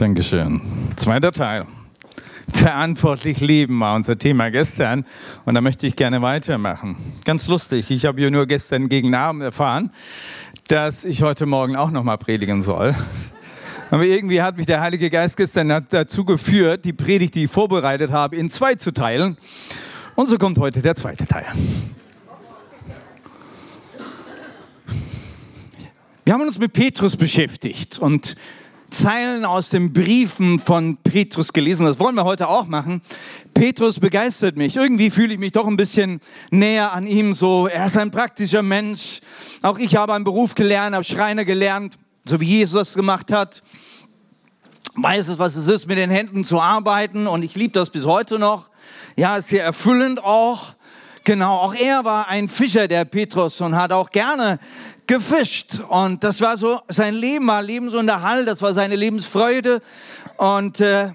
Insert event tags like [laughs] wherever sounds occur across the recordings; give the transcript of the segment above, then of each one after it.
Dankeschön. Zweiter Teil. Verantwortlich leben war unser Thema gestern und da möchte ich gerne weitermachen. Ganz lustig, ich habe ja nur gestern gegen Abend erfahren, dass ich heute Morgen auch nochmal predigen soll. Aber irgendwie hat mich der Heilige Geist gestern dazu geführt, die Predigt, die ich vorbereitet habe, in zwei zu teilen. Und so kommt heute der zweite Teil. Wir haben uns mit Petrus beschäftigt und Zeilen aus den Briefen von Petrus gelesen. Das wollen wir heute auch machen. Petrus begeistert mich. Irgendwie fühle ich mich doch ein bisschen näher an ihm. So, er ist ein praktischer Mensch. Auch ich habe einen Beruf gelernt, habe Schreiner gelernt, so wie Jesus gemacht hat. Weiß es, was es ist, mit den Händen zu arbeiten. Und ich liebe das bis heute noch. Ja, ist sehr erfüllend auch. Genau, auch er war ein Fischer, der Petrus, und hat auch gerne gefischt. Und das war so sein Leben, war Lebensunterhalt, das war seine Lebensfreude. Und äh,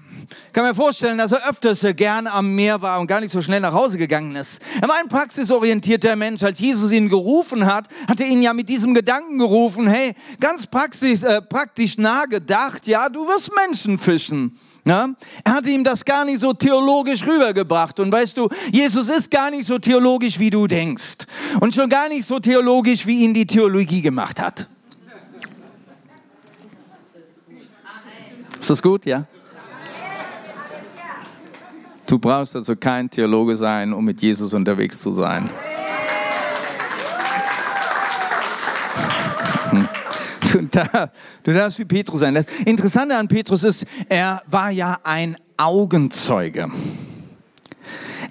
kann mir vorstellen, dass er öfters gern am Meer war und gar nicht so schnell nach Hause gegangen ist. Er war ein praxisorientierter Mensch. Als Jesus ihn gerufen hat, hat er ihn ja mit diesem Gedanken gerufen, hey, ganz praxis, äh, praktisch nah gedacht, ja, du wirst Menschen fischen. Ja? Er hatte ihm das gar nicht so theologisch rübergebracht. Und weißt du, Jesus ist gar nicht so theologisch, wie du denkst. Und schon gar nicht so theologisch, wie ihn die Theologie gemacht hat. Ist das gut? Ja? Du brauchst also kein Theologe sein, um mit Jesus unterwegs zu sein. [laughs] Da, du darfst wie Petrus sein. Das Interessante an Petrus ist, er war ja ein Augenzeuge.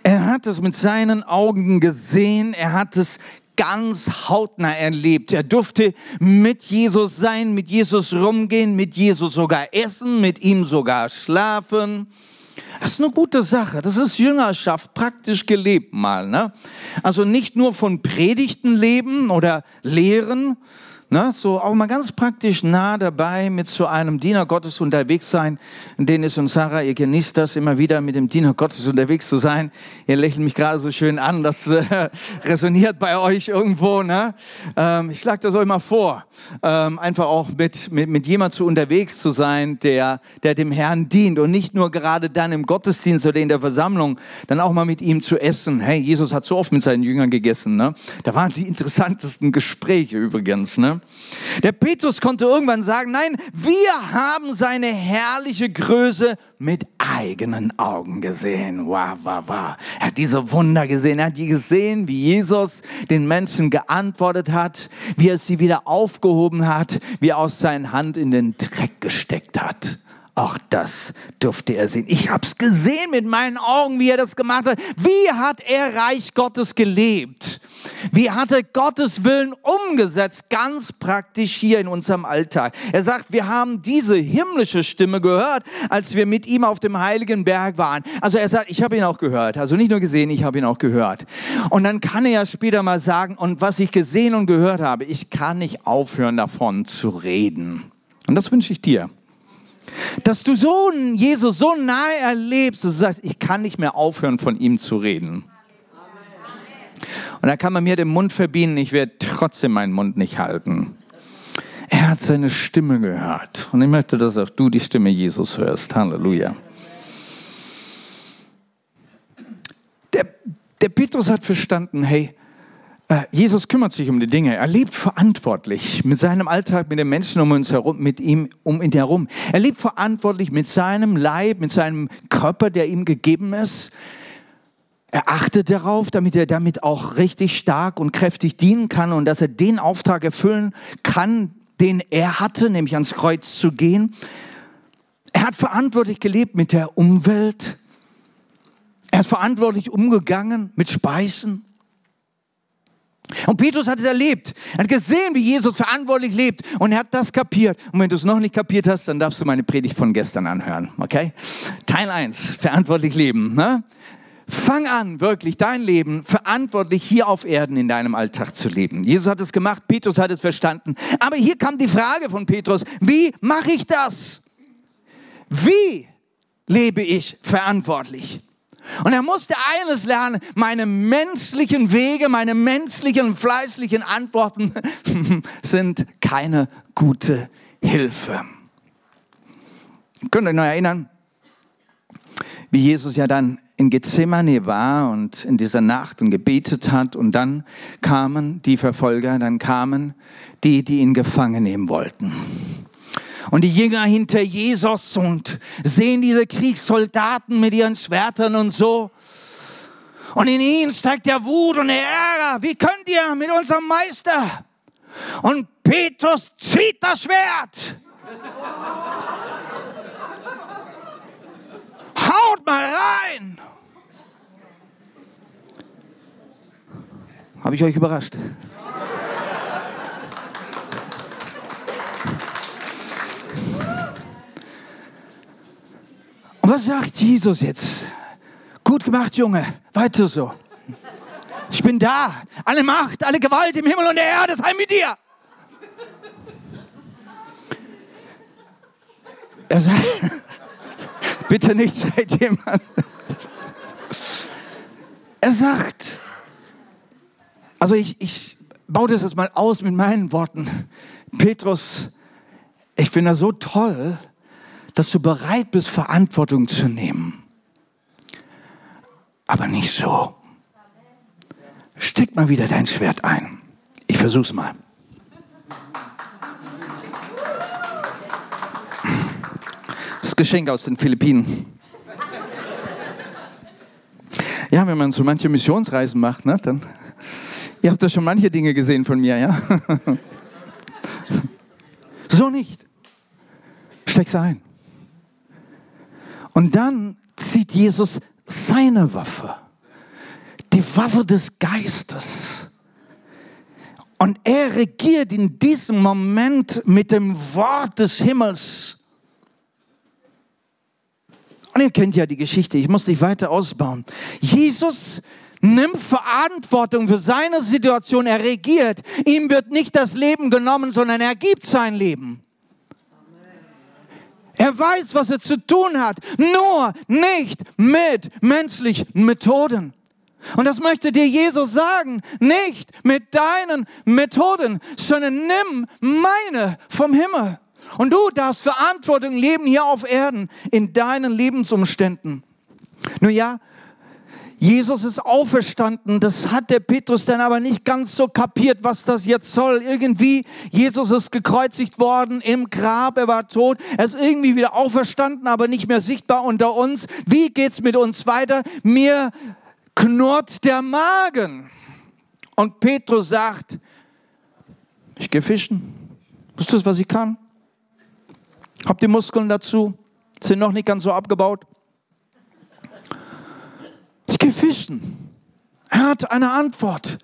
Er hat es mit seinen Augen gesehen, er hat es ganz hautnah erlebt. Er durfte mit Jesus sein, mit Jesus rumgehen, mit Jesus sogar essen, mit ihm sogar schlafen. Das ist eine gute Sache. Das ist Jüngerschaft praktisch gelebt mal. Ne? Also nicht nur von Predigten leben oder lehren, Ne, so auch mal ganz praktisch nah dabei mit so einem Diener Gottes unterwegs sein. Dennis und Sarah, ihr genießt das immer wieder mit dem Diener Gottes unterwegs zu sein. Ihr lächelt mich gerade so schön an, das äh, [laughs] resoniert bei euch irgendwo. Ne? Ähm, ich schlage das euch mal vor, ähm, einfach auch mit, mit, mit jemand zu unterwegs zu sein, der, der dem Herrn dient und nicht nur gerade dann im Gottesdienst oder in der Versammlung, dann auch mal mit ihm zu essen. Hey, Jesus hat so oft mit seinen Jüngern gegessen. Ne? Da waren die [laughs] interessantesten Gespräche übrigens. Ne? Der Petrus konnte irgendwann sagen, nein, wir haben seine herrliche Größe mit eigenen Augen gesehen. Wow, wow, wow. Er hat diese Wunder gesehen. Er hat die gesehen, wie Jesus den Menschen geantwortet hat, wie er sie wieder aufgehoben hat, wie er aus seiner Hand in den Dreck gesteckt hat. Auch das durfte er sehen. Ich habe es gesehen mit meinen Augen, wie er das gemacht hat. Wie hat er Reich Gottes gelebt? Wie hat er Gottes Willen umgesetzt? Ganz praktisch hier in unserem Alltag. Er sagt, wir haben diese himmlische Stimme gehört, als wir mit ihm auf dem heiligen Berg waren. Also er sagt, ich habe ihn auch gehört. Also nicht nur gesehen, ich habe ihn auch gehört. Und dann kann er ja später mal sagen, und was ich gesehen und gehört habe, ich kann nicht aufhören davon zu reden. Und das wünsche ich dir dass du so Jesus so nahe erlebst, dass du sagst, ich kann nicht mehr aufhören, von ihm zu reden. Und da kann man mir den Mund verbieten, ich werde trotzdem meinen Mund nicht halten. Er hat seine Stimme gehört. Und ich möchte, dass auch du die Stimme Jesus hörst. Halleluja. Der, der Petrus hat verstanden, hey, äh, Jesus kümmert sich um die Dinge. Er lebt verantwortlich mit seinem Alltag, mit den Menschen um uns herum, mit ihm um ihn herum. Er lebt verantwortlich mit seinem Leib, mit seinem Körper, der ihm gegeben ist. Er achtet darauf, damit er damit auch richtig stark und kräftig dienen kann und dass er den Auftrag erfüllen kann, den er hatte, nämlich ans Kreuz zu gehen. Er hat verantwortlich gelebt mit der Umwelt. Er ist verantwortlich umgegangen mit Speisen. Und Petrus hat es erlebt. Er hat gesehen, wie Jesus verantwortlich lebt und er hat das kapiert. Und wenn du es noch nicht kapiert hast, dann darfst du meine Predigt von gestern anhören. Okay? Teil 1, verantwortlich leben. Ne? Fang an, wirklich dein Leben verantwortlich hier auf Erden in deinem Alltag zu leben. Jesus hat es gemacht, Petrus hat es verstanden. Aber hier kam die Frage von Petrus, wie mache ich das? Wie lebe ich verantwortlich? Und er musste eines lernen, meine menschlichen Wege, meine menschlichen, fleißlichen Antworten [laughs] sind keine gute Hilfe. Könnt ihr euch noch erinnern, wie Jesus ja dann in Gethsemane war und in dieser Nacht und gebetet hat und dann kamen die Verfolger, dann kamen die, die ihn gefangen nehmen wollten. Und die Jünger hinter Jesus und sehen diese Kriegssoldaten mit ihren Schwertern und so. Und in ihnen steigt der Wut und der Ärger. Wie könnt ihr mit unserem Meister? Und Petrus zieht das Schwert. Haut mal rein. Habe ich euch überrascht? Und was sagt Jesus jetzt? Gut gemacht, Junge. Weiter so. Ich bin da. Alle Macht, alle Gewalt im Himmel und der Erde sei mit dir. Er sagt, bitte nicht schreit jemand. Er sagt, also ich, ich baue das jetzt mal aus mit meinen Worten. Petrus, ich finde das so toll, dass du bereit bist, Verantwortung zu nehmen. Aber nicht so. Steck mal wieder dein Schwert ein. Ich versuch's mal. Geschenk aus den Philippinen. Ja, wenn man so manche Missionsreisen macht, ne, dann. Ihr habt ja schon manche Dinge gesehen von mir, ja? [laughs] so nicht. Steck's ein. Und dann zieht Jesus seine Waffe, die Waffe des Geistes. Und er regiert in diesem Moment mit dem Wort des Himmels. Und ihr kennt ja die Geschichte, ich muss nicht weiter ausbauen. Jesus nimmt Verantwortung für seine Situation, er regiert. Ihm wird nicht das Leben genommen, sondern er gibt sein Leben. Er weiß, was er zu tun hat, nur nicht mit menschlichen Methoden. Und das möchte dir Jesus sagen, nicht mit deinen Methoden, sondern nimm meine vom Himmel. Und du darfst Verantwortung leben hier auf Erden in deinen Lebensumständen. Nun ja, Jesus ist auferstanden. Das hat der Petrus dann aber nicht ganz so kapiert, was das jetzt soll. Irgendwie, Jesus ist gekreuzigt worden im Grab, er war tot, er ist irgendwie wieder auferstanden, aber nicht mehr sichtbar unter uns. Wie geht's mit uns weiter? Mir knurrt der Magen. Und Petrus sagt, ich gehe fischen. Das ist das, was ich kann. Hab die Muskeln dazu, sind noch nicht ganz so abgebaut. Ich gehe fischen. Er hat eine Antwort.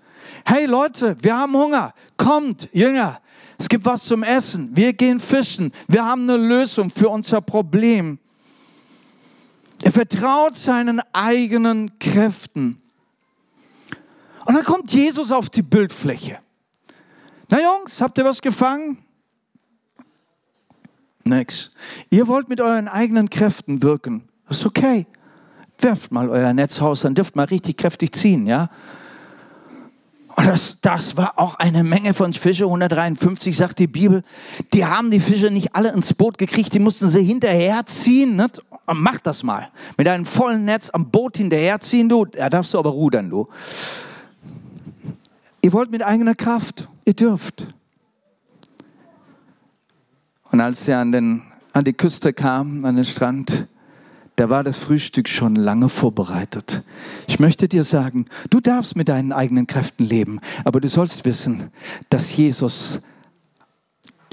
Hey Leute, wir haben Hunger. Kommt, Jünger. Es gibt was zum Essen. Wir gehen fischen. Wir haben eine Lösung für unser Problem. Er vertraut seinen eigenen Kräften. Und dann kommt Jesus auf die Bildfläche. Na Jungs, habt ihr was gefangen? Nix. Ihr wollt mit euren eigenen Kräften wirken. Das ist okay werft mal euer Netz aus, dann dürft mal richtig kräftig ziehen, ja. Und das, das war auch eine Menge von Fische, 153 sagt die Bibel. Die haben die Fische nicht alle ins Boot gekriegt, die mussten sie hinterherziehen. Nicht? Und mach das mal. Mit einem vollen Netz am Boot hinterherziehen, du. Da darfst du aber rudern, du. Ihr wollt mit eigener Kraft. Ihr dürft. Und als sie an, den, an die Küste kamen, an den Strand, da war das Frühstück schon lange vorbereitet. Ich möchte dir sagen, du darfst mit deinen eigenen Kräften leben, aber du sollst wissen, dass Jesus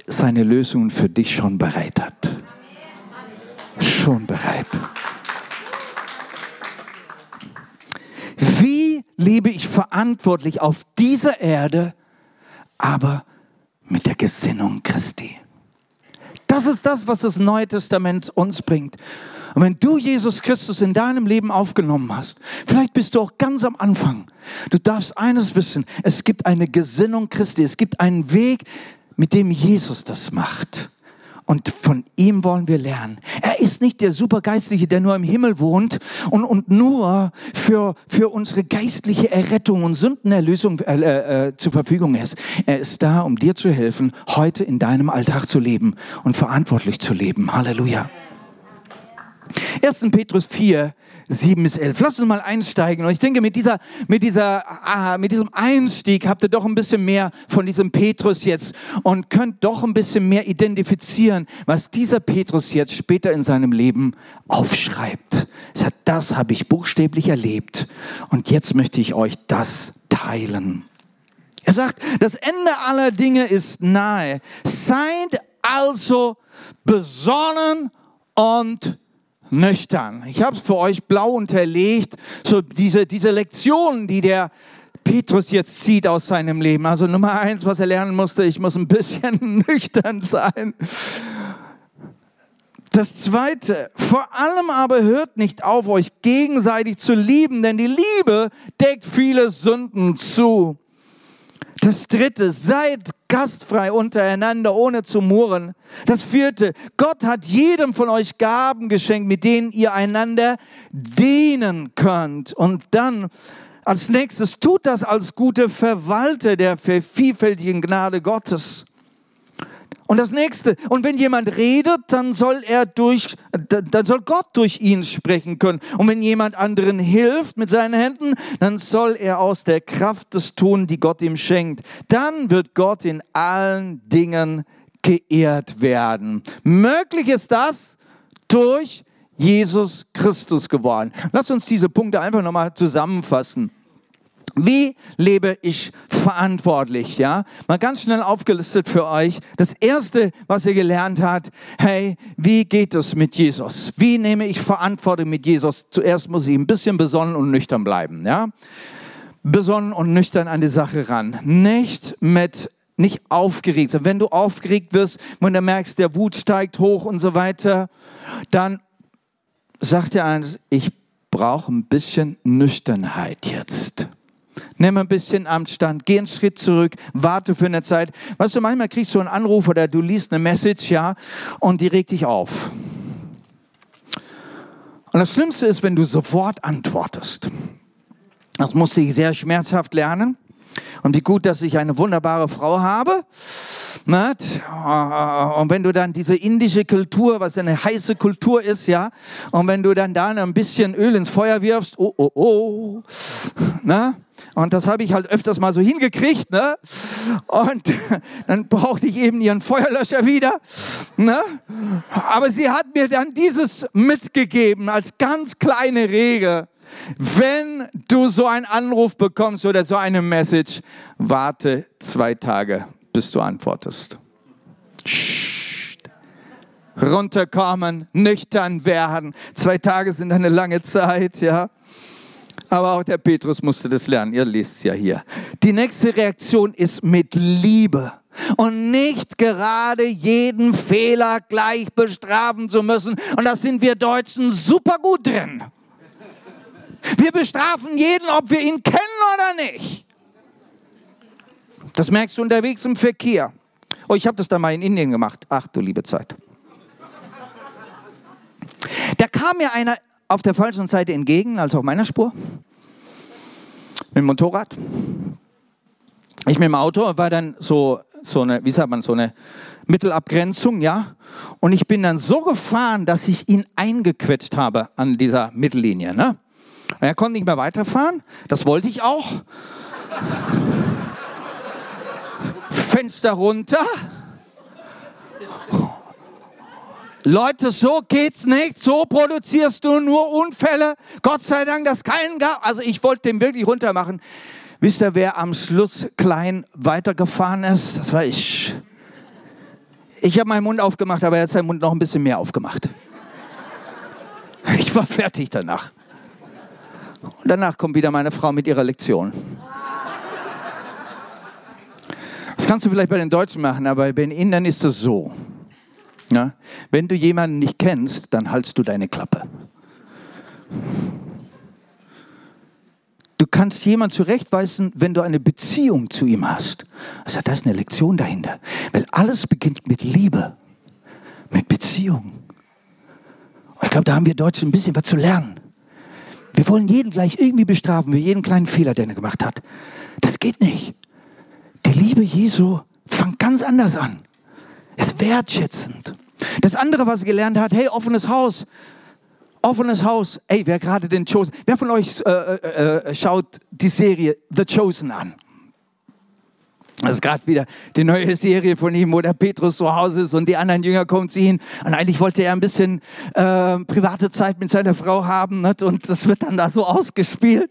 seine Lösungen für dich schon bereit hat. Schon bereit. Wie lebe ich verantwortlich auf dieser Erde, aber mit der Gesinnung Christi? Das ist das, was das Neue Testament uns bringt. Und wenn du Jesus Christus in deinem Leben aufgenommen hast, vielleicht bist du auch ganz am Anfang, du darfst eines wissen, es gibt eine Gesinnung Christi, es gibt einen Weg, mit dem Jesus das macht. Und von ihm wollen wir lernen. Er ist nicht der Supergeistliche, der nur im Himmel wohnt und, und nur für, für unsere geistliche Errettung und Sündenerlösung äh, äh, zur Verfügung ist. Er ist da, um dir zu helfen, heute in deinem Alltag zu leben und verantwortlich zu leben. Halleluja. 1. Petrus 4, 7 bis 11. Lass uns mal einsteigen. Und ich denke, mit, dieser, mit, dieser, ah, mit diesem Einstieg habt ihr doch ein bisschen mehr von diesem Petrus jetzt und könnt doch ein bisschen mehr identifizieren, was dieser Petrus jetzt später in seinem Leben aufschreibt. Er sagt, das habe ich buchstäblich erlebt und jetzt möchte ich euch das teilen. Er sagt, das Ende aller Dinge ist nahe. Seid also besonnen und nüchtern. Ich habe es für euch blau unterlegt, so diese, diese Lektionen, die der Petrus jetzt zieht aus seinem Leben. Also Nummer eins, was er lernen musste, ich muss ein bisschen [laughs] nüchtern sein. Das zweite, vor allem aber hört nicht auf, euch gegenseitig zu lieben, denn die Liebe deckt viele Sünden zu. Das dritte, seid gastfrei untereinander, ohne zu murren. Das vierte, Gott hat jedem von euch Gaben geschenkt, mit denen ihr einander dienen könnt. Und dann als nächstes, tut das als gute Verwalter der vielfältigen Gnade Gottes. Und das nächste, und wenn jemand redet, dann soll er durch, dann soll Gott durch ihn sprechen können. Und wenn jemand anderen hilft mit seinen Händen, dann soll er aus der Kraft des tun, die Gott ihm schenkt. Dann wird Gott in allen Dingen geehrt werden. Möglich ist das durch Jesus Christus geworden. Lass uns diese Punkte einfach nochmal zusammenfassen. Wie lebe ich verantwortlich? Ja, mal ganz schnell aufgelistet für euch. Das erste, was ihr gelernt habt, hey, wie geht es mit Jesus? Wie nehme ich Verantwortung mit Jesus? Zuerst muss ich ein bisschen besonnen und nüchtern bleiben. Ja, besonnen und nüchtern an die Sache ran. Nicht mit nicht aufgeregt. Wenn du aufgeregt wirst, wenn du merkst, der Wut steigt hoch und so weiter, dann sagt dir eines, ich brauche ein bisschen Nüchternheit jetzt. Nimm ein bisschen Amtsstand, geh einen Schritt zurück, warte für eine Zeit. Weißt du, manchmal kriegst du einen Anruf oder du liest eine Message, ja, und die regt dich auf. Und das Schlimmste ist, wenn du sofort antwortest. Das musste ich sehr schmerzhaft lernen. Und wie gut, dass ich eine wunderbare Frau habe. Nicht? Und wenn du dann diese indische Kultur, was eine heiße Kultur ist, ja, und wenn du dann da ein bisschen Öl ins Feuer wirfst, oh, oh, oh, na? Und das habe ich halt öfters mal so hingekriegt, ne? Und [laughs] dann brauchte ich eben ihren Feuerlöscher wieder, ne? Aber sie hat mir dann dieses mitgegeben als ganz kleine Regel. Wenn du so einen Anruf bekommst oder so eine Message, warte zwei Tage, bis du antwortest. Psst. Runterkommen, nüchtern werden. Zwei Tage sind eine lange Zeit, ja. Aber auch der Petrus musste das lernen. Ihr lest es ja hier. Die nächste Reaktion ist mit Liebe und nicht gerade jeden Fehler gleich bestrafen zu müssen. Und das sind wir Deutschen super gut drin. Wir bestrafen jeden, ob wir ihn kennen oder nicht. Das merkst du unterwegs im Verkehr. Oh, ich habe das dann mal in Indien gemacht. Ach du liebe Zeit. Da kam mir einer auf der falschen Seite entgegen, also auf meiner Spur, mit dem Motorrad. Ich mit dem Auto war dann so, so eine, wie sagt man, so eine Mittelabgrenzung, ja. Und ich bin dann so gefahren, dass ich ihn eingequetscht habe an dieser Mittellinie, ne. Und er konnte nicht mehr weiterfahren. Das wollte ich auch. [laughs] Fenster runter. Leute, so geht's nicht. So produzierst du nur Unfälle. Gott sei Dank, dass keinen gab. Also ich wollte den wirklich runter machen. Wisst ihr, wer am Schluss klein weitergefahren ist? Das war ich. Ich habe meinen Mund aufgemacht, aber er hat seinen Mund noch ein bisschen mehr aufgemacht. Ich war fertig danach. Und danach kommt wieder meine Frau mit ihrer Lektion. Das kannst du vielleicht bei den Deutschen machen, aber bei den Indern ist es so. Ja? Wenn du jemanden nicht kennst, dann haltst du deine Klappe. Du kannst jemanden zurechtweisen, wenn du eine Beziehung zu ihm hast. Also da ist eine Lektion dahinter. Weil alles beginnt mit Liebe, mit Beziehung. Und ich glaube, da haben wir Deutschen ein bisschen was zu lernen. Wir wollen jeden gleich irgendwie bestrafen, für jeden kleinen Fehler, den er gemacht hat. Das geht nicht. Die Liebe Jesu fängt ganz anders an ist wertschätzend. Das andere, was er gelernt hat, hey, offenes Haus. Offenes Haus. Ey, wer gerade den Chosen, wer von euch äh, äh, äh schaut die Serie The Chosen an? Das ist gerade wieder die neue Serie von ihm, wo der Petrus zu Hause ist und die anderen Jünger kommen zu ihm. Und eigentlich wollte er ein bisschen äh, private Zeit mit seiner Frau haben. Nicht? Und das wird dann da so ausgespielt.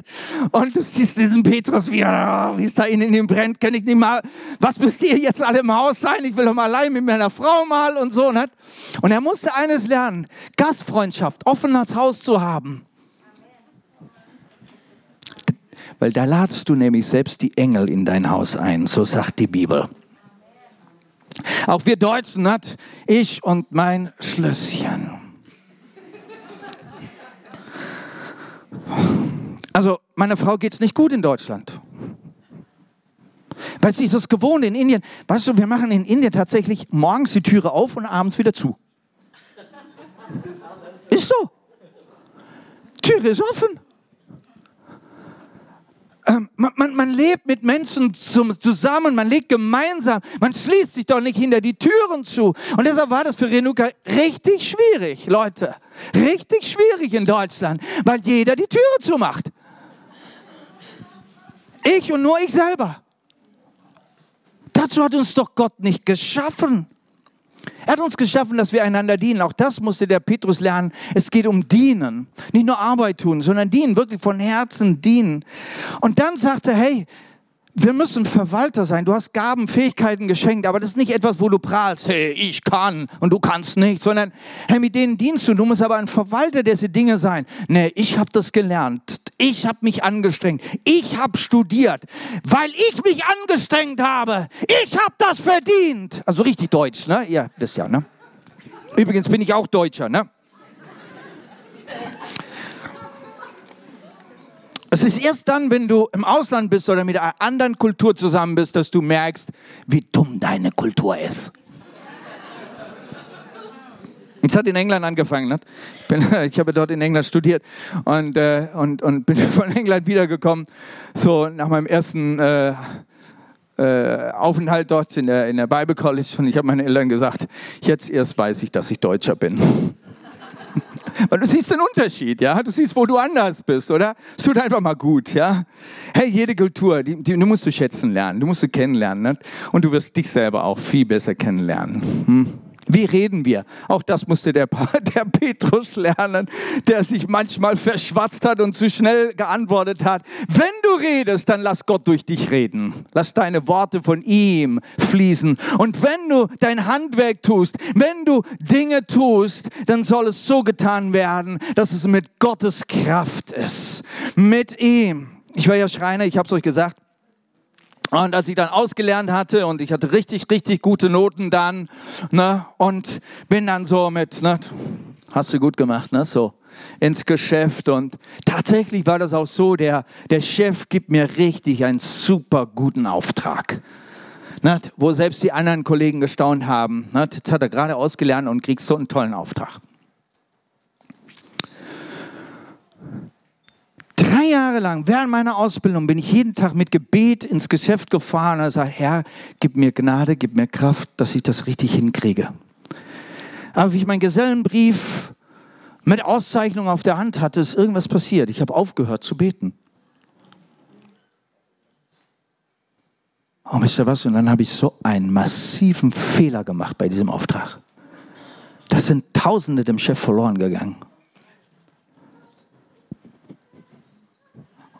Und du siehst diesen Petrus, wie, wie es da in ihm brennt. Kann ich nicht mal, was müsst ihr jetzt alle im Haus sein? Ich will doch mal allein mit meiner Frau mal und so. Nicht? Und er musste eines lernen, Gastfreundschaft, offenes Haus zu haben. Weil da ladst du nämlich selbst die Engel in dein Haus ein, so sagt die Bibel. Auch wir Deutschen hat ich und mein Schlösschen. Also, meiner Frau geht es nicht gut in Deutschland. Weil sie ist es gewohnt in Indien. Weißt du, wir machen in Indien tatsächlich morgens die Türe auf und abends wieder zu. Ist so. Türe ist offen. Ähm, man, man, man, lebt mit Menschen zum, zusammen, man lebt gemeinsam, man schließt sich doch nicht hinter die Türen zu. Und deshalb war das für Renuka richtig schwierig, Leute. Richtig schwierig in Deutschland, weil jeder die Türe zumacht. Ich und nur ich selber. Dazu hat uns doch Gott nicht geschaffen. Er hat uns geschaffen, dass wir einander dienen. Auch das musste der Petrus lernen. Es geht um Dienen. Nicht nur Arbeit tun, sondern dienen, wirklich von Herzen dienen. Und dann sagte er, hey, wir müssen Verwalter sein. Du hast Gaben, Fähigkeiten geschenkt, aber das ist nicht etwas, wo du prahlst, hey, ich kann und du kannst nicht, sondern hey, mit denen dienst du. Du musst aber ein Verwalter dieser Dinge sein. Nee, ich habe das gelernt. Ich habe mich angestrengt. Ich habe studiert, weil ich mich angestrengt habe. Ich habe das verdient. Also richtig deutsch, ne? Ja, das ja, ne? Übrigens bin ich auch Deutscher, ne? Es ist erst dann, wenn du im Ausland bist oder mit einer anderen Kultur zusammen bist, dass du merkst, wie dumm deine Kultur ist. Es hat in England angefangen. Ne? Ich, bin, [laughs] ich habe dort in England studiert und, äh, und, und bin [laughs] von England wiedergekommen. So nach meinem ersten äh, äh, Aufenthalt dort in der, in der Bible College. Und ich habe meinen Eltern gesagt, jetzt erst weiß ich, dass ich Deutscher bin. [laughs] Weil du siehst den Unterschied, ja. Du siehst, wo du anders bist, oder? Es tut einfach mal gut, ja. Hey, jede Kultur, die, die, die musst du schätzen lernen, du musst du kennenlernen, ne? und du wirst dich selber auch viel besser kennenlernen. Hm? Wie reden wir? Auch das musste der, [laughs] der Petrus lernen, der sich manchmal verschwatzt hat und zu schnell geantwortet hat. Wenn du redest, dann lass Gott durch dich reden. Lass deine Worte von ihm fließen. Und wenn du dein Handwerk tust, wenn du Dinge tust, dann soll es so getan werden, dass es mit Gottes Kraft ist. Mit ihm. Ich war ja Schreiner, ich habe es euch gesagt. Und als ich dann ausgelernt hatte und ich hatte richtig, richtig gute Noten dann, ne, und bin dann so mit, ne, hast du gut gemacht, ne, so ins Geschäft und tatsächlich war das auch so, der, der Chef gibt mir richtig einen super guten Auftrag. Ne, wo selbst die anderen Kollegen gestaunt haben. Ne, jetzt hat er gerade ausgelernt und kriegt so einen tollen Auftrag. Drei Jahre lang, während meiner Ausbildung, bin ich jeden Tag mit Gebet ins Geschäft gefahren und gesagt, Herr, gib mir Gnade, gib mir Kraft, dass ich das richtig hinkriege. Aber wie ich meinen Gesellenbrief mit Auszeichnung auf der Hand hatte, ist irgendwas passiert. Ich habe aufgehört zu beten. Und wisst ihr was? Und dann habe ich so einen massiven Fehler gemacht bei diesem Auftrag. Das sind Tausende dem Chef verloren gegangen.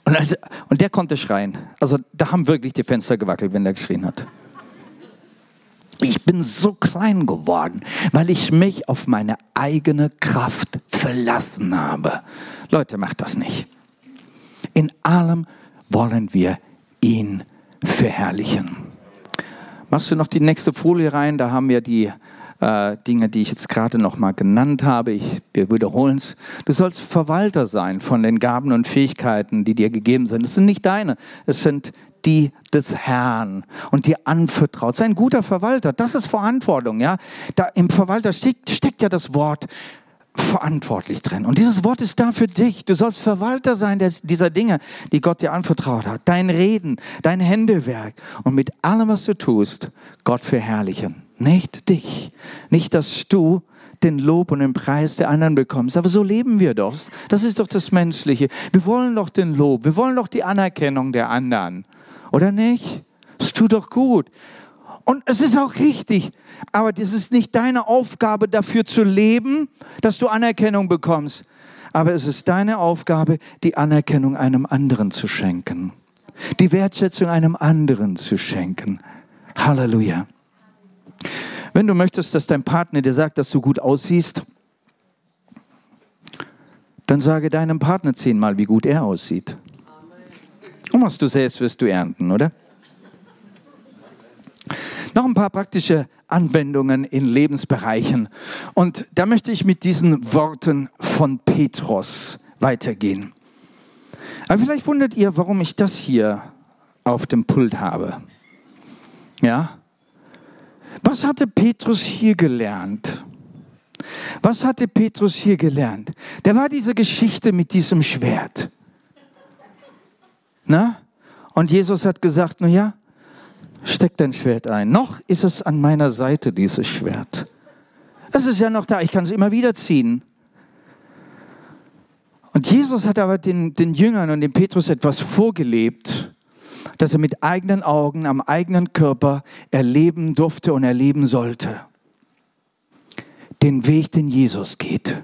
Und, also, und der konnte schreien. Also da haben wirklich die Fenster gewackelt, wenn der geschrien hat. Ich bin so klein geworden, weil ich mich auf meine eigene Kraft verlassen habe. Leute, macht das nicht. In allem wollen wir ihn verherrlichen. Machst du noch die nächste Folie rein? Da haben wir die äh, Dinge, die ich jetzt gerade noch mal genannt habe. Ich, wir wiederholen es. Du sollst Verwalter sein von den Gaben und Fähigkeiten, die dir gegeben sind. Es sind nicht deine, es sind die des Herrn und dir anvertraut. Sei ein guter Verwalter. Das ist Verantwortung, ja. Da im Verwalter steckt, steckt ja das Wort verantwortlich drin. Und dieses Wort ist da für dich. Du sollst Verwalter sein dieser Dinge, die Gott dir anvertraut hat. Dein Reden, dein Händewerk und mit allem, was du tust, Gott verherrlichen. Nicht dich. Nicht, dass du den Lob und den Preis der anderen bekommst. Aber so leben wir doch. Das ist doch das Menschliche. Wir wollen doch den Lob, wir wollen doch die Anerkennung der anderen. Oder nicht? Es tut doch gut. Und es ist auch richtig, aber das ist nicht deine Aufgabe, dafür zu leben, dass du Anerkennung bekommst. Aber es ist deine Aufgabe, die Anerkennung einem anderen zu schenken. Die Wertschätzung einem anderen zu schenken. Halleluja. Wenn du möchtest, dass dein Partner dir sagt, dass du gut aussiehst, dann sage deinem Partner zehnmal, wie gut er aussieht. Und was du säst, wirst du ernten, oder? Noch ein paar praktische Anwendungen in Lebensbereichen. Und da möchte ich mit diesen Worten von Petrus weitergehen. Aber vielleicht wundert ihr, warum ich das hier auf dem Pult habe. Ja? Was hatte Petrus hier gelernt? Was hatte Petrus hier gelernt? Der war diese Geschichte mit diesem Schwert. Na? Und Jesus hat gesagt, na ja, steck dein Schwert ein. Noch ist es an meiner Seite, dieses Schwert. Es ist ja noch da, ich kann es immer wieder ziehen. Und Jesus hat aber den, den Jüngern und dem Petrus etwas vorgelebt, das er mit eigenen Augen am eigenen Körper erleben durfte und erleben sollte. Den Weg, den Jesus geht.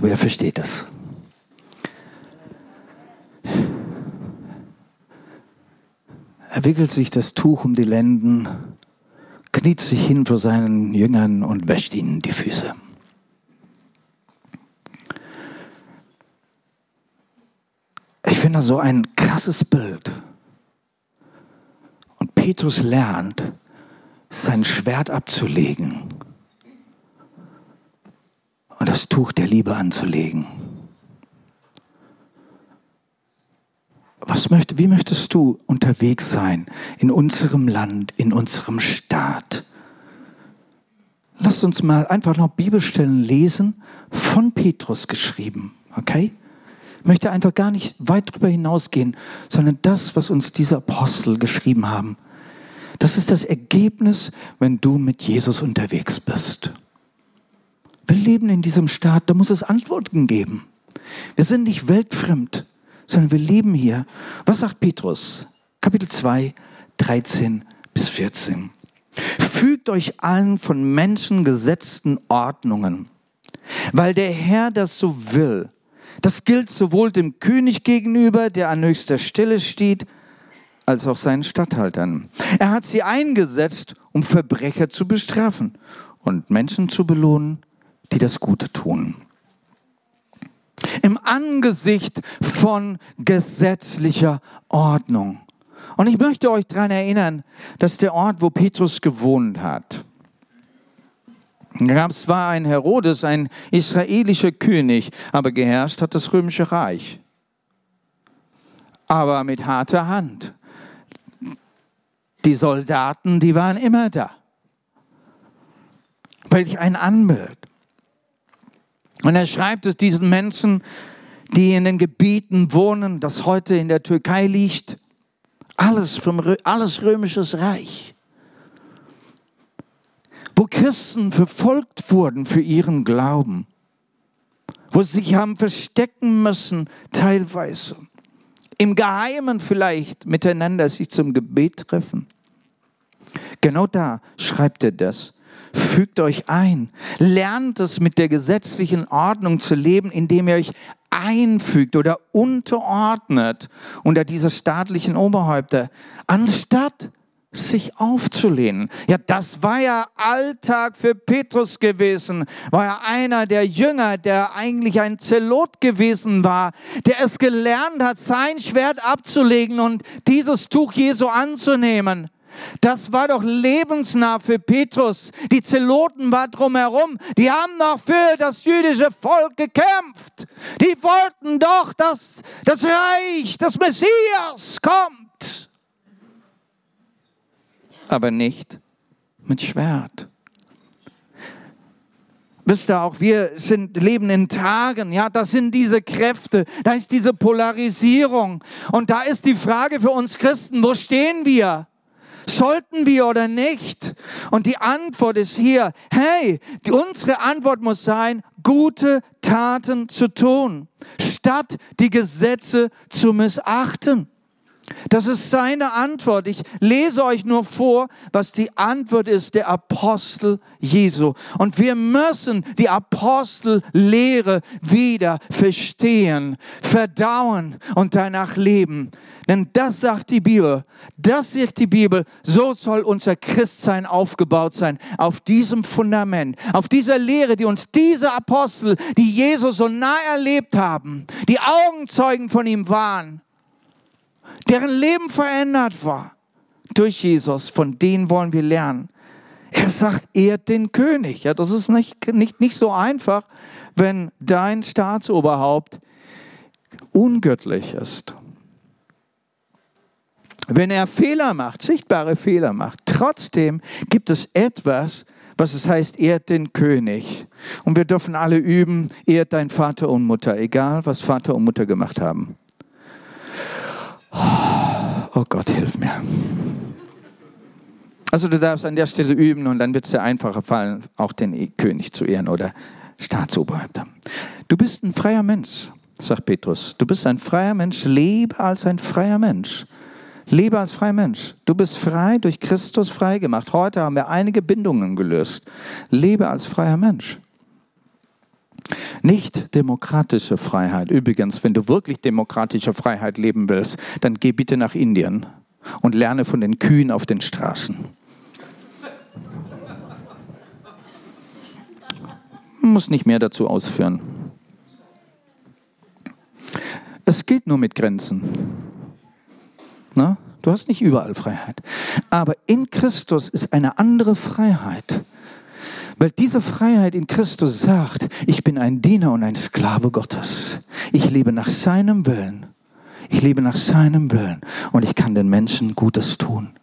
Glaube, er versteht es. Er wickelt sich das Tuch um die Lenden, kniet sich hin vor seinen Jüngern und wäscht ihnen die Füße. Ich finde so ein krasses Bild. Und Petrus lernt, sein Schwert abzulegen und das Tuch der Liebe anzulegen. Was möcht, wie möchtest du unterwegs sein in unserem Land, in unserem Staat? Lasst uns mal einfach noch Bibelstellen lesen, von Petrus geschrieben, okay? Ich möchte einfach gar nicht weit darüber hinausgehen, sondern das, was uns diese Apostel geschrieben haben. Das ist das Ergebnis, wenn du mit Jesus unterwegs bist. Wir leben in diesem Staat, da muss es Antworten geben. Wir sind nicht weltfremd, sondern wir leben hier. Was sagt Petrus? Kapitel 2, 13 bis 14. Fügt euch allen von Menschen gesetzten Ordnungen, weil der Herr das so will. Das gilt sowohl dem König gegenüber, der an höchster Stelle steht, als auch seinen Statthaltern. Er hat sie eingesetzt, um Verbrecher zu bestrafen und Menschen zu belohnen, die das Gute tun. Im Angesicht von gesetzlicher Ordnung. Und ich möchte euch daran erinnern, dass der Ort, wo Petrus gewohnt hat, gab es zwar ein Herodes, ein israelischer König, aber geherrscht hat das römische Reich. Aber mit harter Hand. Die Soldaten, die waren immer da. Welch ein Anbild. Und er schreibt es diesen Menschen, die in den Gebieten wohnen, das heute in der Türkei liegt, alles, vom, alles römisches Reich, wo Christen verfolgt wurden für ihren Glauben, wo sie sich haben verstecken müssen, teilweise, im Geheimen vielleicht miteinander sich zum Gebet treffen. Genau da schreibt er das Fügt euch ein. Lernt es mit der gesetzlichen Ordnung zu leben, indem ihr euch einfügt oder unterordnet unter diese staatlichen Oberhäupter, anstatt sich aufzulehnen. Ja, das war ja Alltag für Petrus gewesen. War ja einer der Jünger, der eigentlich ein Zelot gewesen war, der es gelernt hat, sein Schwert abzulegen und dieses Tuch Jesu anzunehmen. Das war doch lebensnah für Petrus. Die Zeloten waren drumherum. Die haben doch für das jüdische Volk gekämpft. Die wollten doch, dass das Reich des Messias kommt aber nicht mit Schwert. Wisst ihr auch, wir sind, leben in Tagen, ja, das sind diese Kräfte, da ist diese Polarisierung. Und da ist die Frage für uns Christen, wo stehen wir? Sollten wir oder nicht? Und die Antwort ist hier, hey, die, unsere Antwort muss sein, gute Taten zu tun, statt die Gesetze zu missachten. Das ist seine Antwort. Ich lese euch nur vor, was die Antwort ist der Apostel Jesu. Und wir müssen die Apostellehre wieder verstehen, verdauen und danach leben. Denn das sagt die Bibel. Das sagt die Bibel. So soll unser Christsein aufgebaut sein. Auf diesem Fundament. Auf dieser Lehre, die uns diese Apostel, die Jesus so nah erlebt haben, die Augenzeugen von ihm waren, deren Leben verändert war durch Jesus, von denen wollen wir lernen. Er sagt, ehrt den König. Ja, das ist nicht, nicht, nicht so einfach, wenn dein Staatsoberhaupt ungöttlich ist. Wenn er Fehler macht, sichtbare Fehler macht, trotzdem gibt es etwas, was es heißt, ehrt den König. Und wir dürfen alle üben, ehrt dein Vater und Mutter, egal was Vater und Mutter gemacht haben. Oh Gott, hilf mir. Also du darfst an der Stelle üben und dann wird es dir einfacher fallen, auch den König zu ehren oder Staatsoberhäupter. Du bist ein freier Mensch, sagt Petrus. Du bist ein freier Mensch, lebe als ein freier Mensch. Lebe als freier Mensch. Du bist frei, durch Christus frei gemacht. Heute haben wir einige Bindungen gelöst. Lebe als freier Mensch. Nicht demokratische Freiheit. Übrigens, wenn du wirklich demokratische Freiheit leben willst, dann geh bitte nach Indien und lerne von den Kühen auf den Straßen. Muss nicht mehr dazu ausführen. Es geht nur mit Grenzen. Na? Du hast nicht überall Freiheit. Aber in Christus ist eine andere Freiheit. Weil diese Freiheit in Christus sagt, ich bin ein Diener und ein Sklave Gottes. Ich lebe nach seinem Willen. Ich lebe nach seinem Willen und ich kann den Menschen Gutes tun.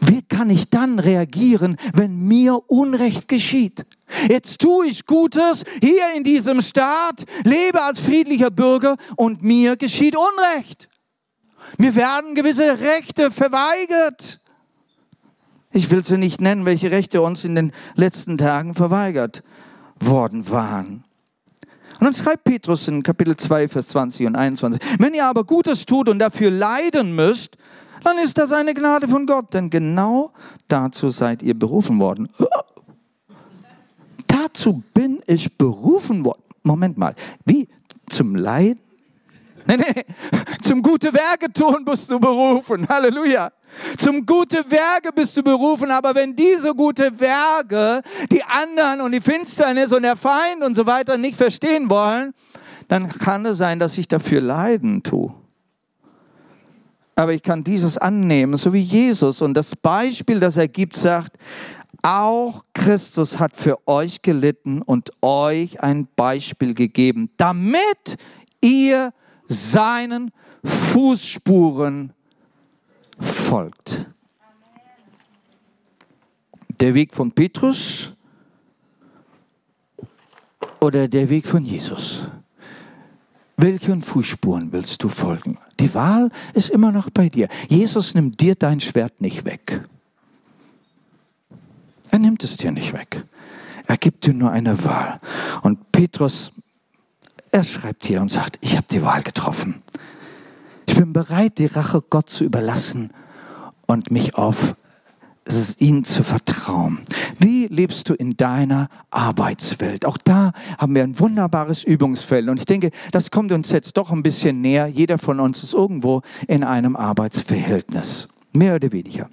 Wie kann ich dann reagieren, wenn mir Unrecht geschieht? Jetzt tue ich Gutes hier in diesem Staat, lebe als friedlicher Bürger und mir geschieht Unrecht. Mir werden gewisse Rechte verweigert. Ich will sie nicht nennen, welche Rechte uns in den letzten Tagen verweigert worden waren. Und dann schreibt Petrus in Kapitel 2, Vers 20 und 21, wenn ihr aber Gutes tut und dafür leiden müsst, dann ist das eine Gnade von Gott, denn genau dazu seid ihr berufen worden. [laughs] Dazu bin ich berufen worden. Moment mal, wie? Zum Leiden? [laughs] Nee, nee, zum gute Werke tun bist du berufen. Halleluja. Zum gute Werke bist du berufen, aber wenn diese gute Werke die anderen und die Finsternis und der Feind und so weiter nicht verstehen wollen, dann kann es sein, dass ich dafür leiden tue. Aber ich kann dieses annehmen, so wie Jesus. Und das Beispiel, das er gibt, sagt, auch Christus hat für euch gelitten und euch ein Beispiel gegeben, damit ihr seinen Fußspuren folgt. Der Weg von Petrus oder der Weg von Jesus? Welchen Fußspuren willst du folgen? Die Wahl ist immer noch bei dir. Jesus nimmt dir dein Schwert nicht weg. Er nimmt es dir nicht weg. Er gibt dir nur eine Wahl. Und Petrus, er schreibt hier und sagt, ich habe die Wahl getroffen. Ich bin bereit, die Rache Gott zu überlassen und mich auf ihn zu vertrauen. Wie lebst du in deiner Arbeitswelt? Auch da haben wir ein wunderbares Übungsfeld. Und ich denke, das kommt uns jetzt doch ein bisschen näher. Jeder von uns ist irgendwo in einem Arbeitsverhältnis. Mehr oder weniger.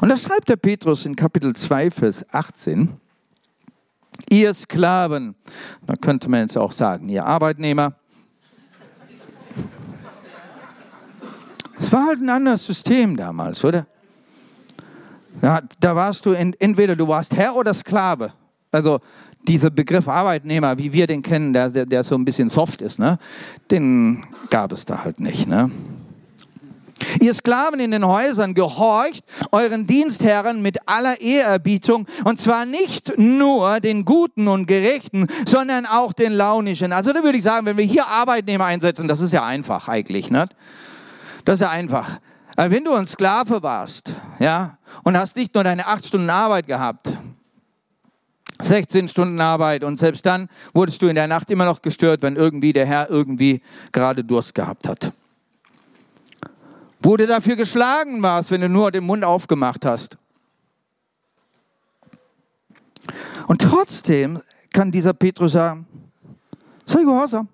Und das schreibt der Petrus in Kapitel 2, Vers 18. Ihr Sklaven, da könnte man jetzt auch sagen, ihr Arbeitnehmer. Es war halt ein anderes System damals, oder? Ja, da warst du in, entweder du warst Herr oder Sklave. Also dieser Begriff Arbeitnehmer, wie wir den kennen, der, der, der so ein bisschen soft ist, ne? den gab es da halt nicht. Ne? Ihr Sklaven in den Häusern, gehorcht euren Dienstherren mit aller Ehrerbietung und zwar nicht nur den Guten und Gerechten, sondern auch den Launischen. Also da würde ich sagen, wenn wir hier Arbeitnehmer einsetzen, das ist ja einfach eigentlich. Ne? Das ist ja einfach. Wenn du ein Sklave warst, ja, und hast nicht nur deine acht Stunden Arbeit gehabt, 16 Stunden Arbeit und selbst dann wurdest du in der Nacht immer noch gestört, wenn irgendwie der Herr irgendwie gerade Durst gehabt hat. Du dafür geschlagen warst, wenn du nur den Mund aufgemacht hast. Und trotzdem kann dieser Petrus sagen, sei gehorsam.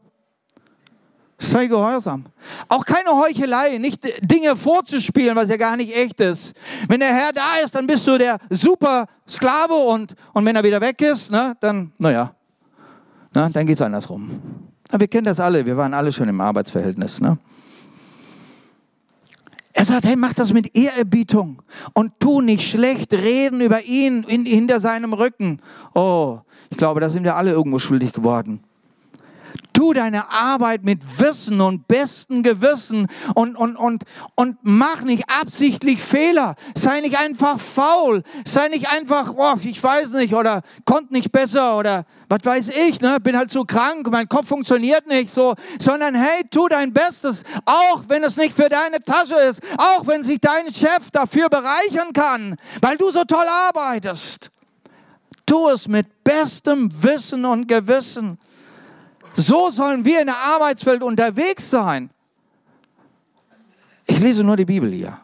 Sei gehorsam. Auch keine Heuchelei, nicht Dinge vorzuspielen, was ja gar nicht echt ist. Wenn der Herr da ist, dann bist du der super Sklave und, und wenn er wieder weg ist, ne, dann, naja, na, dann geht es andersrum. Aber wir kennen das alle, wir waren alle schon im Arbeitsverhältnis. Ne? Er sagt, hey, mach das mit Ehrerbietung und tu nicht schlecht reden über ihn in, hinter seinem Rücken. Oh, ich glaube, da sind wir alle irgendwo schuldig geworden. Tu deine Arbeit mit Wissen und besten Gewissen und, und, und, und mach nicht absichtlich Fehler. Sei nicht einfach faul. Sei nicht einfach, oh, ich weiß nicht, oder konnte nicht besser, oder was weiß ich, ne? bin halt so krank, mein Kopf funktioniert nicht so, sondern hey, tu dein Bestes, auch wenn es nicht für deine Tasche ist, auch wenn sich dein Chef dafür bereichern kann, weil du so toll arbeitest. Tu es mit bestem Wissen und Gewissen. So sollen wir in der Arbeitswelt unterwegs sein. Ich lese nur die Bibel hier.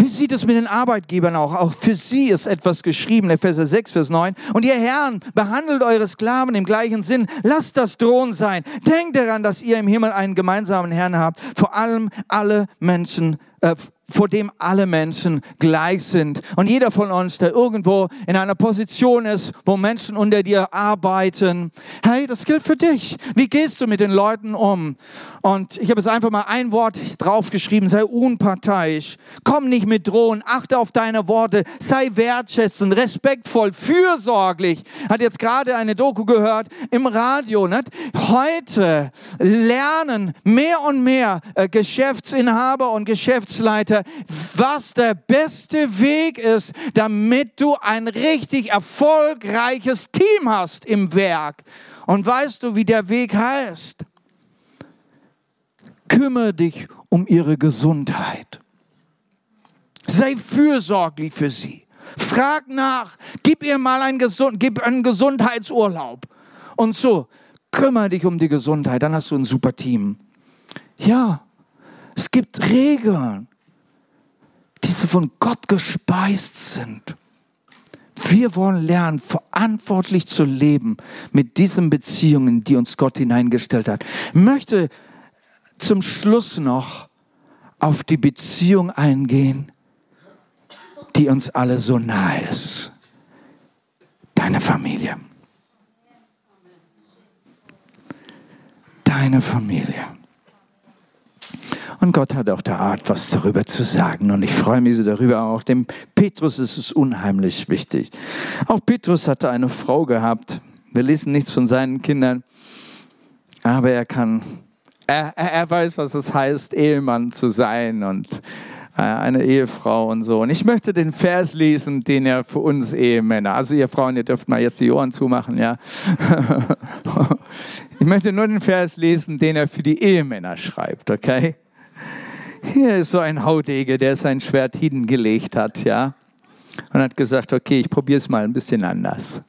Wie sieht es mit den Arbeitgebern auch? Auch für sie ist etwas geschrieben, Epheser 6, Vers 9. Und ihr Herren, behandelt eure Sklaven im gleichen Sinn. Lasst das drohen sein. Denkt daran, dass ihr im Himmel einen gemeinsamen Herrn habt. Vor allem alle Menschen, äh, vor dem alle Menschen gleich sind. Und jeder von uns, der irgendwo in einer Position ist, wo Menschen unter dir arbeiten, hey, das gilt für dich. Wie gehst du mit den Leuten um? Und ich habe jetzt einfach mal ein Wort draufgeschrieben, sei unparteiisch, komm nicht mit Drohen, achte auf deine Worte, sei wertschätzend, respektvoll, fürsorglich. Hat jetzt gerade eine Doku gehört im Radio. Nicht? Heute lernen mehr und mehr äh, Geschäftsinhaber und Geschäftsleiter, was der beste Weg ist, damit du ein richtig erfolgreiches Team hast im Werk. Und weißt du, wie der Weg heißt? kümmere dich um ihre Gesundheit. Sei fürsorglich für sie. Frag nach, gib ihr mal einen, Gesund, gib einen Gesundheitsurlaub. Und so, kümmere dich um die Gesundheit, dann hast du ein super Team. Ja, es gibt Regeln, die so von Gott gespeist sind. Wir wollen lernen, verantwortlich zu leben mit diesen Beziehungen, die uns Gott hineingestellt hat. Ich möchte zum Schluss noch auf die Beziehung eingehen, die uns alle so nahe ist. Deine Familie. Deine Familie. Und Gott hat auch der Art, was darüber zu sagen. Und ich freue mich so darüber auch. Dem Petrus ist es unheimlich wichtig. Auch Petrus hatte eine Frau gehabt. Wir lesen nichts von seinen Kindern. Aber er kann er, er weiß, was es heißt, Ehemann zu sein und äh, eine Ehefrau und so. Und ich möchte den Vers lesen, den er für uns Ehemänner, also ihr Frauen, ihr dürft mal jetzt die Ohren zumachen, ja. [laughs] Ich möchte nur den Vers lesen, den er für die Ehemänner schreibt, okay? Hier ist so ein Haudege, der sein Schwert hingelegt hat, ja. Und hat gesagt, okay, ich probiere es mal ein bisschen anders.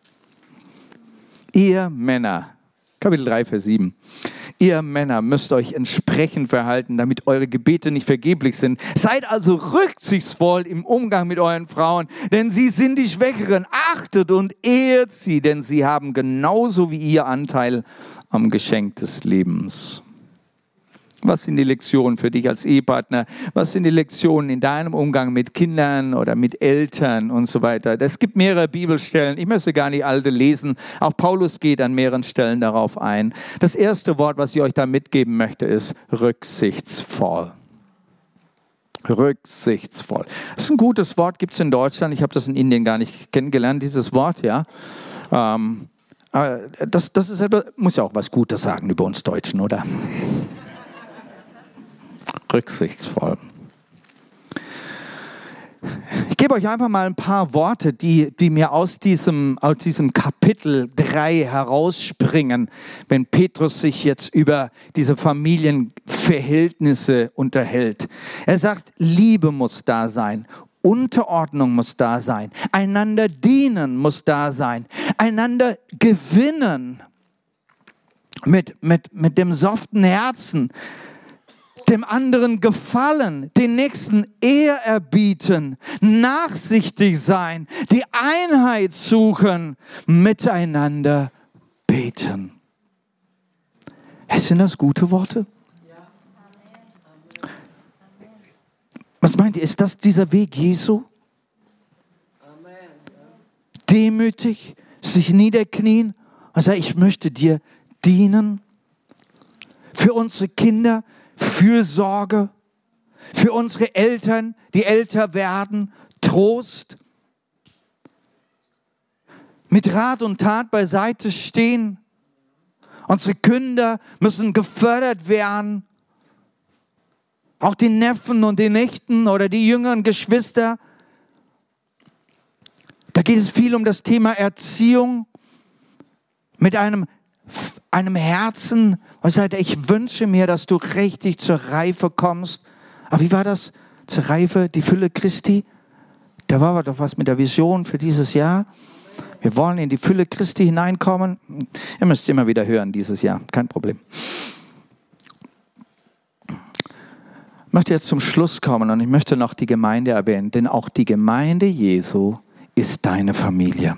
Ihr Männer, Kapitel 3, Vers 7. Ihr Männer müsst euch entsprechend verhalten, damit eure Gebete nicht vergeblich sind. Seid also rücksichtsvoll im Umgang mit euren Frauen, denn sie sind die Schwächeren. Achtet und ehrt sie, denn sie haben genauso wie ihr Anteil am Geschenk des Lebens. Was sind die Lektionen für dich als Ehepartner? Was sind die Lektionen in deinem Umgang mit Kindern oder mit Eltern und so weiter? Es gibt mehrere Bibelstellen. Ich möchte gar nicht alle lesen. Auch Paulus geht an mehreren Stellen darauf ein. Das erste Wort, was ich euch da mitgeben möchte, ist rücksichtsvoll. Rücksichtsvoll. Das ist ein gutes Wort, gibt es in Deutschland. Ich habe das in Indien gar nicht kennengelernt, dieses Wort, ja. Ähm, das, das ist etwas, muss ja auch was Gutes sagen über uns Deutschen, oder? Rücksichtsvoll. Ich gebe euch einfach mal ein paar Worte, die, die mir aus diesem, aus diesem Kapitel 3 herausspringen, wenn Petrus sich jetzt über diese Familienverhältnisse unterhält. Er sagt, Liebe muss da sein, Unterordnung muss da sein, einander dienen muss da sein, einander gewinnen mit, mit, mit dem soften Herzen dem anderen gefallen, den Nächsten Ehrerbieten, nachsichtig sein, die Einheit suchen, miteinander beten. Sind das gute Worte? Was meint ihr, ist das dieser Weg Jesu? Demütig, sich niederknien und sagen, ich möchte dir dienen. Für unsere Kinder, Fürsorge für unsere Eltern, die älter werden, Trost, mit Rat und Tat beiseite stehen. Unsere Kinder müssen gefördert werden. Auch die Neffen und die Nichten oder die jüngeren Geschwister. Da geht es viel um das Thema Erziehung mit einem einem Herzen und sagt, ich wünsche mir, dass du richtig zur Reife kommst. Aber wie war das? Zur Reife, die Fülle Christi? Da war doch was mit der Vision für dieses Jahr. Wir wollen in die Fülle Christi hineinkommen. Ihr müsst immer wieder hören dieses Jahr, kein Problem. Ich möchte jetzt zum Schluss kommen und ich möchte noch die Gemeinde erwähnen, denn auch die Gemeinde Jesu ist deine Familie.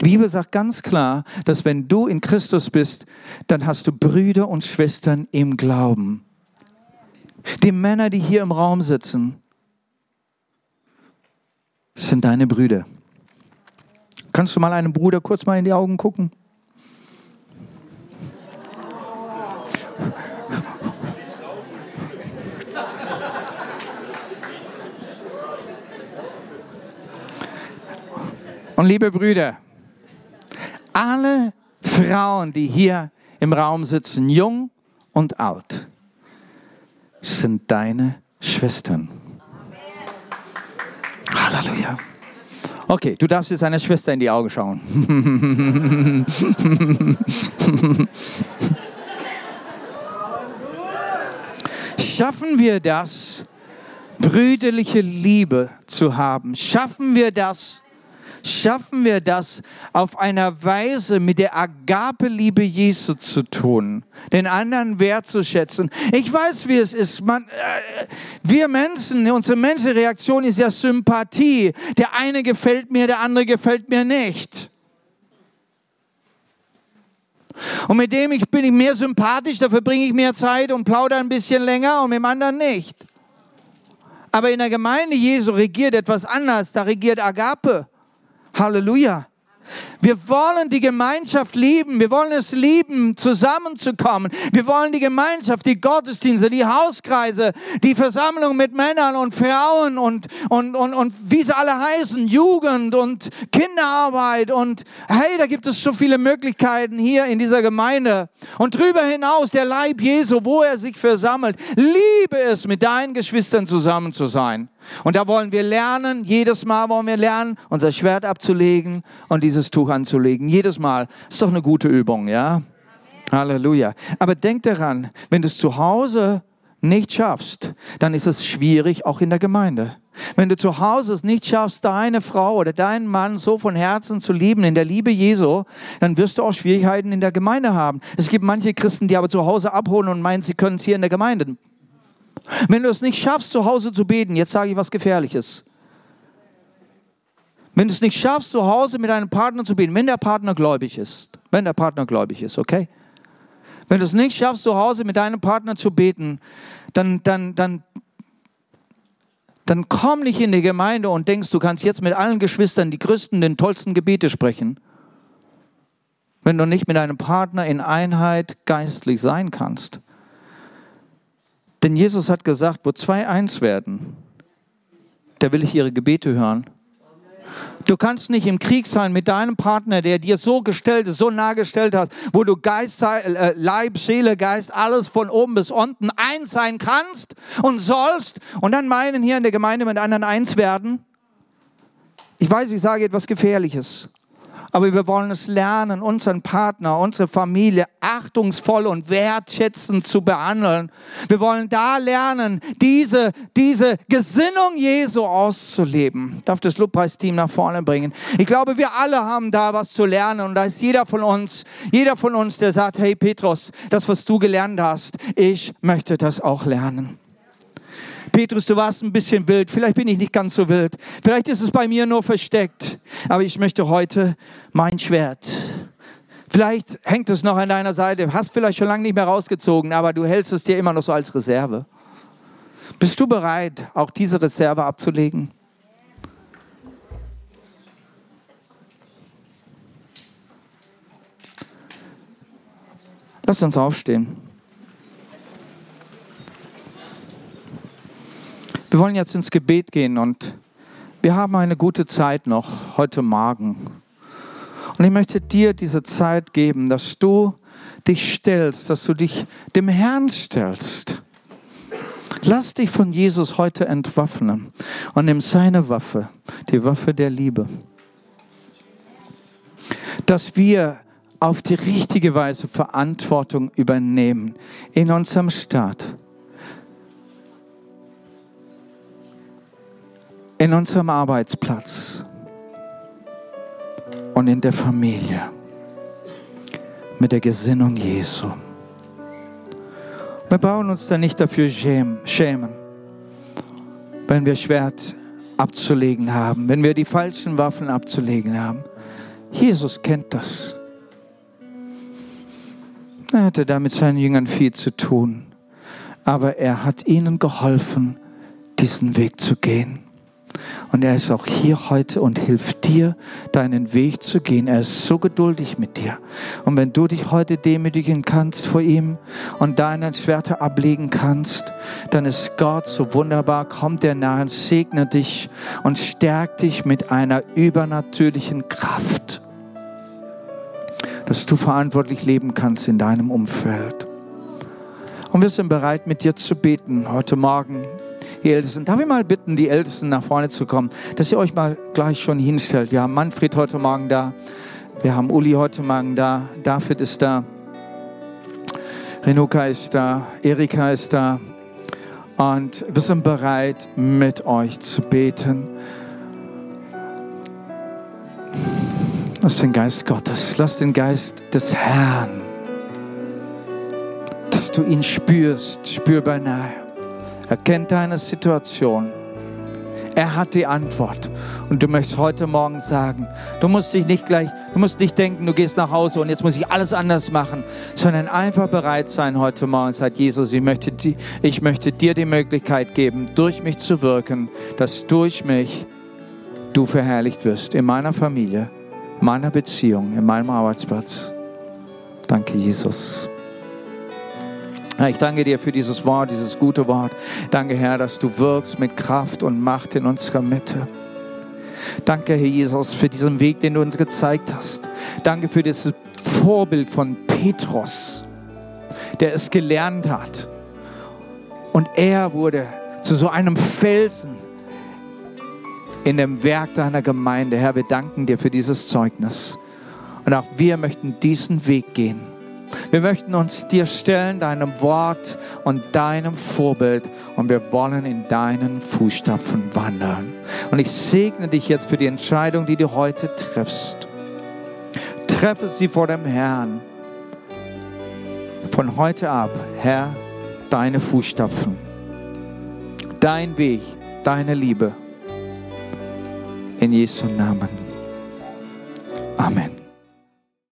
Die Bibel sagt ganz klar, dass wenn du in Christus bist, dann hast du Brüder und Schwestern im Glauben. Die Männer, die hier im Raum sitzen, sind deine Brüder. Kannst du mal einem Bruder kurz mal in die Augen gucken? Und liebe Brüder, alle Frauen, die hier im Raum sitzen, jung und alt, sind deine Schwestern. Halleluja. Okay, du darfst jetzt deiner Schwester in die Augen schauen. [laughs] Schaffen wir das, brüderliche Liebe zu haben? Schaffen wir das, schaffen wir das auf einer Weise mit der Agape-Liebe Jesu zu tun, den anderen wertzuschätzen. Ich weiß, wie es ist. Man, äh, wir Menschen, unsere menschliche Reaktion ist ja Sympathie. Der eine gefällt mir, der andere gefällt mir nicht. Und mit dem ich bin ich mehr sympathisch, dafür bringe ich mehr Zeit und plaudere ein bisschen länger und mit dem anderen nicht. Aber in der Gemeinde Jesu regiert etwas anders. Da regiert Agape. Halleluja. Wir wollen die Gemeinschaft lieben. Wir wollen es lieben, zusammenzukommen. Wir wollen die Gemeinschaft, die Gottesdienste, die Hauskreise, die Versammlung mit Männern und Frauen und, und, und, und wie sie alle heißen, Jugend und Kinderarbeit. Und hey, da gibt es so viele Möglichkeiten hier in dieser Gemeinde. Und darüber hinaus der Leib Jesu, wo er sich versammelt. Liebe es, mit deinen Geschwistern zusammen zu sein. Und da wollen wir lernen, jedes Mal wollen wir lernen, unser Schwert abzulegen und dieses Tuch anzulegen. Jedes Mal. Ist doch eine gute Übung, ja? Amen. Halleluja. Aber denk daran, wenn du es zu Hause nicht schaffst, dann ist es schwierig auch in der Gemeinde. Wenn du zu Hause es nicht schaffst, deine Frau oder deinen Mann so von Herzen zu lieben, in der Liebe Jesu, dann wirst du auch Schwierigkeiten in der Gemeinde haben. Es gibt manche Christen, die aber zu Hause abholen und meinen, sie können es hier in der Gemeinde wenn du es nicht schaffst, zu Hause zu beten, jetzt sage ich was Gefährliches. Wenn du es nicht schaffst, zu Hause mit deinem Partner zu beten, wenn der Partner gläubig ist, wenn der Partner gläubig ist, okay? Wenn du es nicht schaffst, zu Hause mit deinem Partner zu beten, dann, dann, dann, dann komm nicht in die Gemeinde und denkst, du kannst jetzt mit allen Geschwistern die größten, den tollsten Gebete sprechen, wenn du nicht mit deinem Partner in Einheit geistlich sein kannst. Denn Jesus hat gesagt, wo zwei eins werden, da will ich ihre Gebete hören. Du kannst nicht im Krieg sein mit deinem Partner, der dir so gestellt ist, so nah gestellt hat, wo du Geist, äh, Leib, Seele, Geist, alles von oben bis unten eins sein kannst und sollst und dann meinen, hier in der Gemeinde mit anderen eins werden. Ich weiß, ich sage etwas Gefährliches. Aber wir wollen es lernen, unseren Partner, unsere Familie achtungsvoll und wertschätzend zu behandeln. Wir wollen da lernen, diese, diese Gesinnung Jesu auszuleben. Darf das Lobpreisteam nach vorne bringen. Ich glaube, wir alle haben da was zu lernen und da ist jeder von uns, jeder von uns, der sagt, hey Petrus, das, was du gelernt hast, ich möchte das auch lernen. Petrus, du warst ein bisschen wild. Vielleicht bin ich nicht ganz so wild. Vielleicht ist es bei mir nur versteckt. Aber ich möchte heute mein Schwert. Vielleicht hängt es noch an deiner Seite. Hast vielleicht schon lange nicht mehr rausgezogen, aber du hältst es dir immer noch so als Reserve. Bist du bereit, auch diese Reserve abzulegen? Lass uns aufstehen. Wir wollen jetzt ins Gebet gehen und wir haben eine gute Zeit noch heute Morgen. Und ich möchte dir diese Zeit geben, dass du dich stellst, dass du dich dem Herrn stellst. Lass dich von Jesus heute entwaffnen und nimm seine Waffe, die Waffe der Liebe. Dass wir auf die richtige Weise Verantwortung übernehmen in unserem Staat in unserem Arbeitsplatz und in der Familie mit der Gesinnung Jesu. Wir brauchen uns da nicht dafür schämen, wenn wir Schwert abzulegen haben, wenn wir die falschen Waffen abzulegen haben. Jesus kennt das. Er hatte da mit seinen Jüngern viel zu tun, aber er hat ihnen geholfen, diesen Weg zu gehen. Und er ist auch hier heute und hilft dir, deinen Weg zu gehen. Er ist so geduldig mit dir. Und wenn du dich heute demütigen kannst vor ihm und deine Schwerter ablegen kannst, dann ist Gott so wunderbar, kommt er nahe und segnet dich und stärkt dich mit einer übernatürlichen Kraft, dass du verantwortlich leben kannst in deinem Umfeld. Und wir sind bereit, mit dir zu beten heute Morgen die Ältesten. Darf ich mal bitten, die Ältesten nach vorne zu kommen, dass ihr euch mal gleich schon hinstellt. Wir haben Manfred heute Morgen da. Wir haben Uli heute Morgen da. David ist da. Renuka ist da. Erika ist da. Und wir sind bereit, mit euch zu beten. Lass den Geist Gottes, lass den Geist des Herrn, dass du ihn spürst, spürbar nahe. Er kennt deine Situation. Er hat die Antwort. Und du möchtest heute Morgen sagen, du musst dich nicht gleich, du musst nicht denken, du gehst nach Hause und jetzt muss ich alles anders machen, sondern einfach bereit sein heute Morgen, sagt Jesus, ich möchte, ich möchte dir die Möglichkeit geben, durch mich zu wirken, dass durch mich du verherrlicht wirst in meiner Familie, meiner Beziehung, in meinem Arbeitsplatz. Danke, Jesus. Ich danke dir für dieses Wort, dieses gute Wort. Danke, Herr, dass du wirkst mit Kraft und Macht in unserer Mitte. Danke, Herr Jesus, für diesen Weg, den du uns gezeigt hast. Danke für dieses Vorbild von Petrus, der es gelernt hat. Und er wurde zu so einem Felsen in dem Werk deiner Gemeinde. Herr, wir danken dir für dieses Zeugnis. Und auch wir möchten diesen Weg gehen wir möchten uns dir stellen, deinem Wort und deinem Vorbild und wir wollen in deinen Fußstapfen wandeln. Und ich segne dich jetzt für die Entscheidung, die du heute triffst. Treffe sie vor dem Herrn. Von heute ab, Herr, deine Fußstapfen, dein Weg, deine Liebe. In Jesu Namen. Amen.